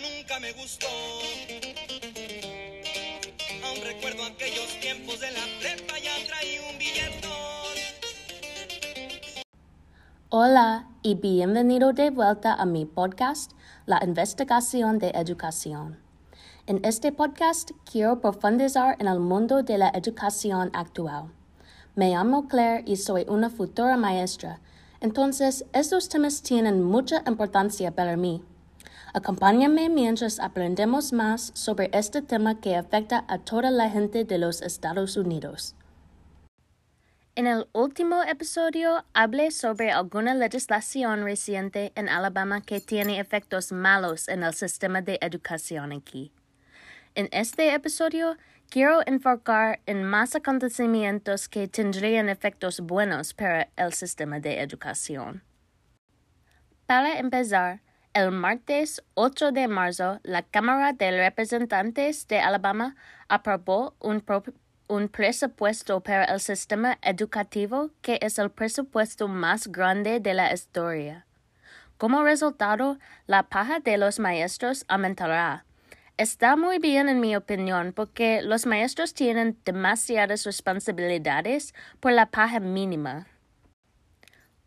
nunca me gustó. Aún recuerdo aquellos tiempos de la prepa, ya traí un billetón. Hola y bienvenido de vuelta a mi podcast, La Investigación de Educación. En este podcast quiero profundizar en el mundo de la educación actual. Me llamo Claire y soy una futura maestra, entonces estos temas tienen mucha importancia para mí. Acompáñame mientras aprendemos más sobre este tema que afecta a toda la gente de los Estados Unidos. En el último episodio hablé sobre alguna legislación reciente en Alabama que tiene efectos malos en el sistema de educación aquí. En este episodio quiero enfocar en más acontecimientos que tendrían efectos buenos para el sistema de educación. Para empezar, el martes 8 de marzo, la Cámara de Representantes de Alabama aprobó un, un, presupuesto para el sistema educativo que es el presupuesto más grande de la historia. Como resultado, la paja de los maestros aumentará. Está muy bien en mi opinión porque los maestros tienen demasiadas responsabilidades por la paja mínima.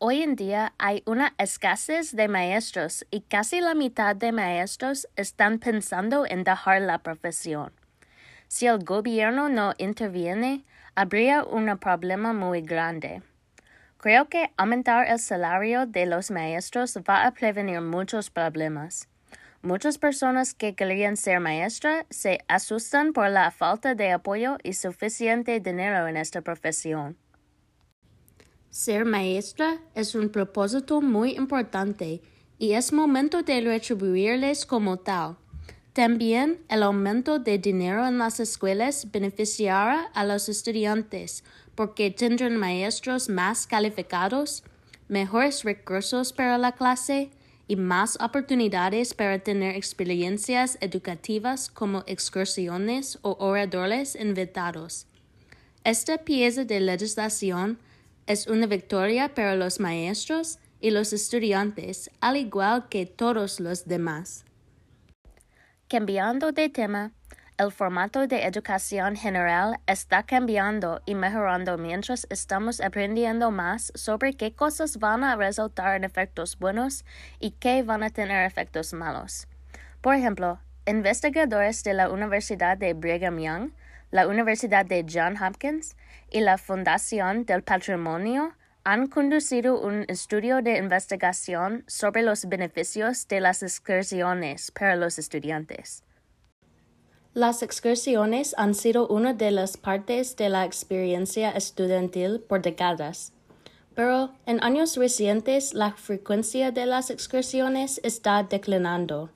Hoy en día hay una escasez de maestros y casi la mitad de maestros están pensando en dejar la profesión. Si el gobierno no interviene, habría un problema muy grande. Creo que aumentar el salario de los maestros va a prevenir muchos problemas. Muchas personas que querían ser maestra se asustan por la falta de apoyo y suficiente dinero en esta profesión. Ser maestra es un propósito muy importante y es momento de retribuirles como tal. También el aumento de dinero en las escuelas beneficiará a los estudiantes porque tendrán maestros más calificados, mejores recursos para la clase y más oportunidades para tener experiencias educativas como excursiones o oradores invitados. Esta pieza de legislación es una victoria para los maestros y los estudiantes, al igual que todos los demás. Cambiando de tema, el formato de educación general está cambiando y mejorando mientras estamos aprendiendo más sobre qué cosas van a resultar en efectos buenos y qué van a tener efectos malos. Por ejemplo, investigadores de la Universidad de Brigham Young la Universidad de Johns Hopkins y la Fundación del Patrimonio han conducido un estudio de investigación sobre los beneficios de las excursiones para los estudiantes. Las excursiones han sido una de las partes de la experiencia estudiantil por décadas, pero en años recientes la frecuencia de las excursiones está declinando.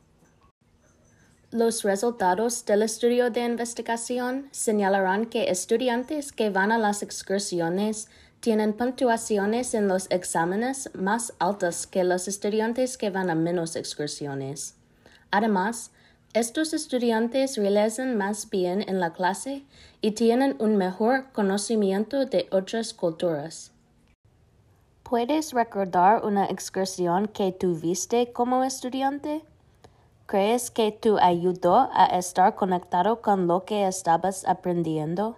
Los resultados del estudio de investigación señalarán que estudiantes que van a las excursiones tienen puntuaciones en los exámenes más altas que los estudiantes que van a menos excursiones. Además, estos estudiantes realizan más bien en la clase y tienen un mejor conocimiento de otras culturas. ¿Puedes recordar una excursión que tuviste como estudiante? ¿Crees que te ayudó a estar conectado con lo que estabas aprendiendo?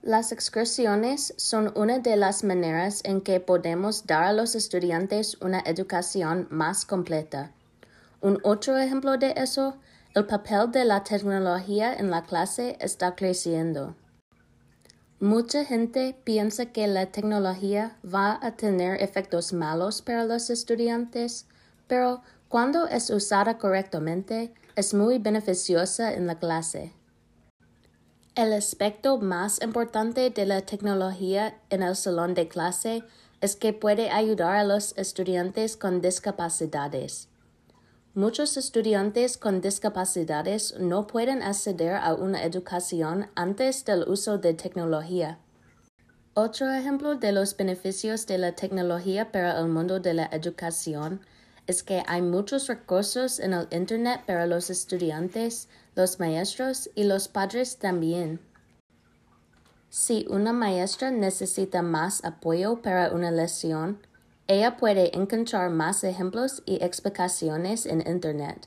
Las excursiones son una de las maneras en que podemos dar a los estudiantes una educación más completa. Un otro ejemplo de eso, el papel de la tecnología en la clase está creciendo. Mucha gente piensa que la tecnología va a tener efectos malos para los estudiantes, pero cuando es usada correctamente, es muy beneficiosa en la clase. El aspecto más importante de la tecnología en el salón de clase es que puede ayudar a los estudiantes con discapacidades. Muchos estudiantes con discapacidades no pueden acceder a una educación antes del uso de tecnología. Otro ejemplo de los beneficios de la tecnología para el mundo de la educación es que hay muchos recursos en el Internet para los estudiantes, los maestros y los padres también. Si una maestra necesita más apoyo para una lección, ella puede encontrar más ejemplos y explicaciones en Internet.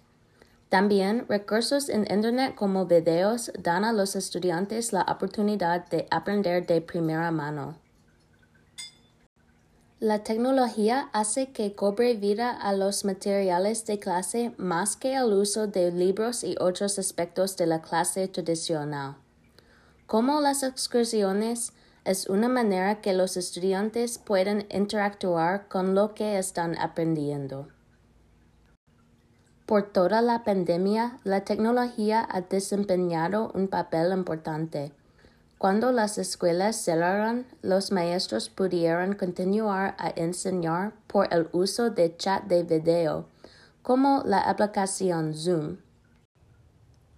También recursos en Internet como videos dan a los estudiantes la oportunidad de aprender de primera mano. La tecnología hace que cobre vida a los materiales de clase más que el uso de libros y otros aspectos de la clase tradicional. Como las excursiones, es una manera que los estudiantes pueden interactuar con lo que están aprendiendo. Por toda la pandemia, la tecnología ha desempeñado un papel importante. Cuando las escuelas cerraron, los maestros pudieron continuar a enseñar por el uso de chat de video, como la aplicación Zoom.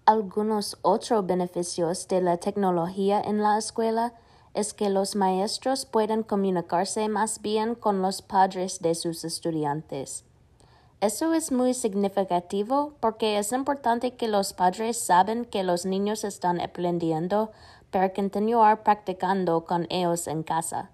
Algunos otros beneficios de la tecnología en la escuela es que los maestros pueden comunicarse más bien con los padres de sus estudiantes. Eso es muy significativo porque es importante que los padres saben que los niños están aprendiendo para continuar practicando con ellos en casa.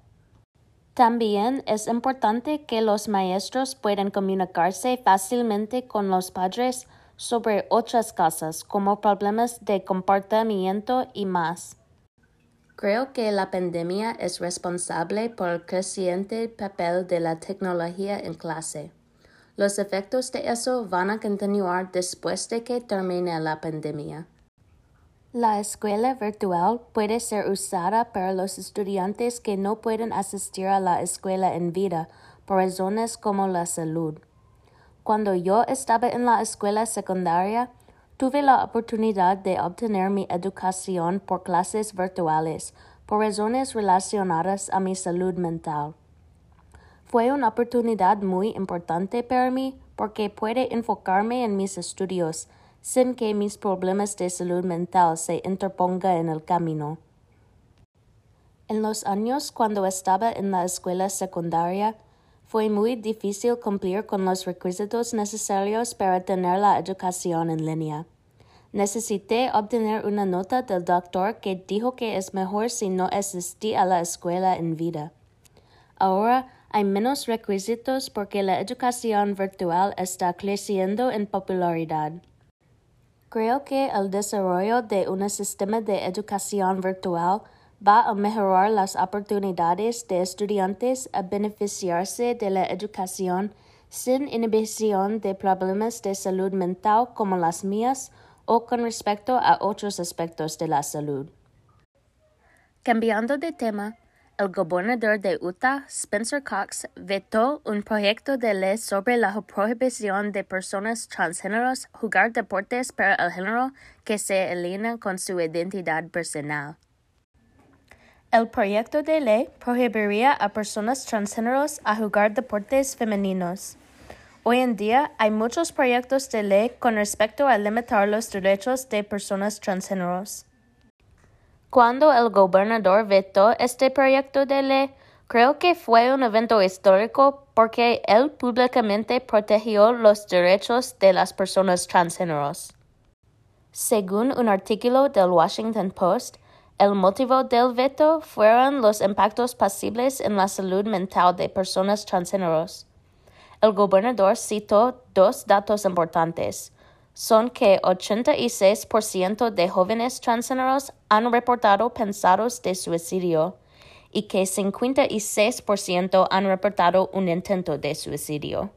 También es importante que los maestros puedan comunicarse fácilmente con los padres sobre otras cosas como problemas de comportamiento y más. Creo que la pandemia es responsable por el creciente papel de la tecnología en clase. Los efectos de eso van a continuar después de que termine la pandemia. La escuela virtual puede ser usada para los estudiantes que no pueden asistir a la escuela en vida por razones como la salud. Cuando yo estaba en la escuela secundaria, tuve la oportunidad de obtener mi educación por clases virtuales por razones relacionadas a mi salud mental. Fue una oportunidad muy importante para mí porque puede enfocarme en mis estudios sin que mis problemas de salud mental se interpongan en el camino. En los años cuando estaba en la escuela secundaria, fue muy difícil cumplir con los requisitos necesarios para tener la educación en línea. Necesité obtener una nota del doctor que dijo que es mejor si no asistí a la escuela en vida. Ahora hay menos requisitos porque la educación virtual está creciendo en popularidad. Creo que el desarrollo de un sistema de educación virtual va a mejorar las oportunidades de estudiantes a beneficiarse de la educación sin inhibición de problemas de salud mental como las mías o con respecto a otros aspectos de la salud. Cambiando de tema, el gobernador de Utah, Spencer Cox, vetó un proyecto de ley sobre la prohibición de personas transgéneros jugar deportes para el género que se alinean con su identidad personal. El proyecto de ley prohibiría a personas transgéneros a jugar deportes femeninos. Hoy en día hay muchos proyectos de ley con respecto a limitar los derechos de personas transgéneros. Cuando el gobernador vetó este proyecto de ley, creo que fue un evento histórico porque él públicamente protegió los derechos de las personas transgéneros. Según un artículo del Washington Post, el motivo del veto fueron los impactos posibles en la salud mental de personas transgéneros. El gobernador citó dos datos importantes son que 86% de jóvenes transgéneros han reportado pensados de suicidio y que 56% han reportado un intento de suicidio.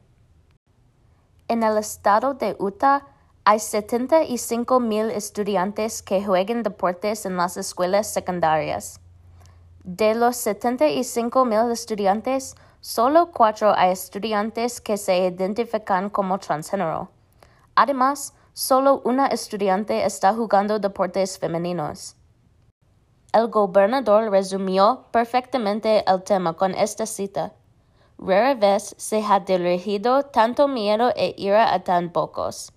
En el estado de Utah hay 75 mil estudiantes que juegan deportes en las escuelas secundarias. De los 75 mil estudiantes, solo cuatro hay estudiantes que se identifican como transgénero. Además, solo una estudiante está jugando deportes femeninos. El gobernador resumió perfectamente el tema con esta cita. Rara vez se ha dirigido tanto miedo e ira a tan pocos.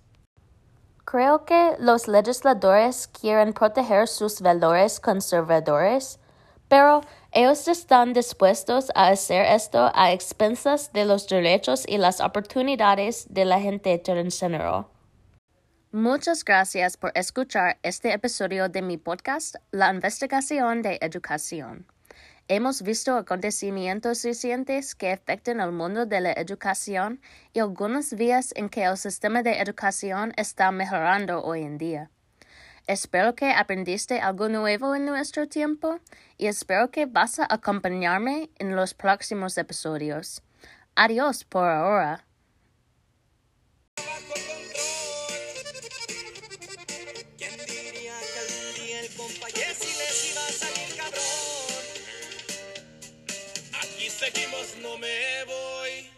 Creo que los legisladores quieren proteger sus valores conservadores, pero ellos están dispuestos a hacer esto a expensas de los derechos y las oportunidades de la gente transgénero. Muchas gracias por escuchar este episodio de mi podcast, La Investigación de Educación. Hemos visto acontecimientos recientes que afectan al mundo de la educación y algunas vías en que el sistema de educación está mejorando hoy en día. Espero que aprendiste algo nuevo en nuestro tiempo y espero que vas a acompañarme en los próximos episodios. Adiós por ahora. seguimos, no me voy.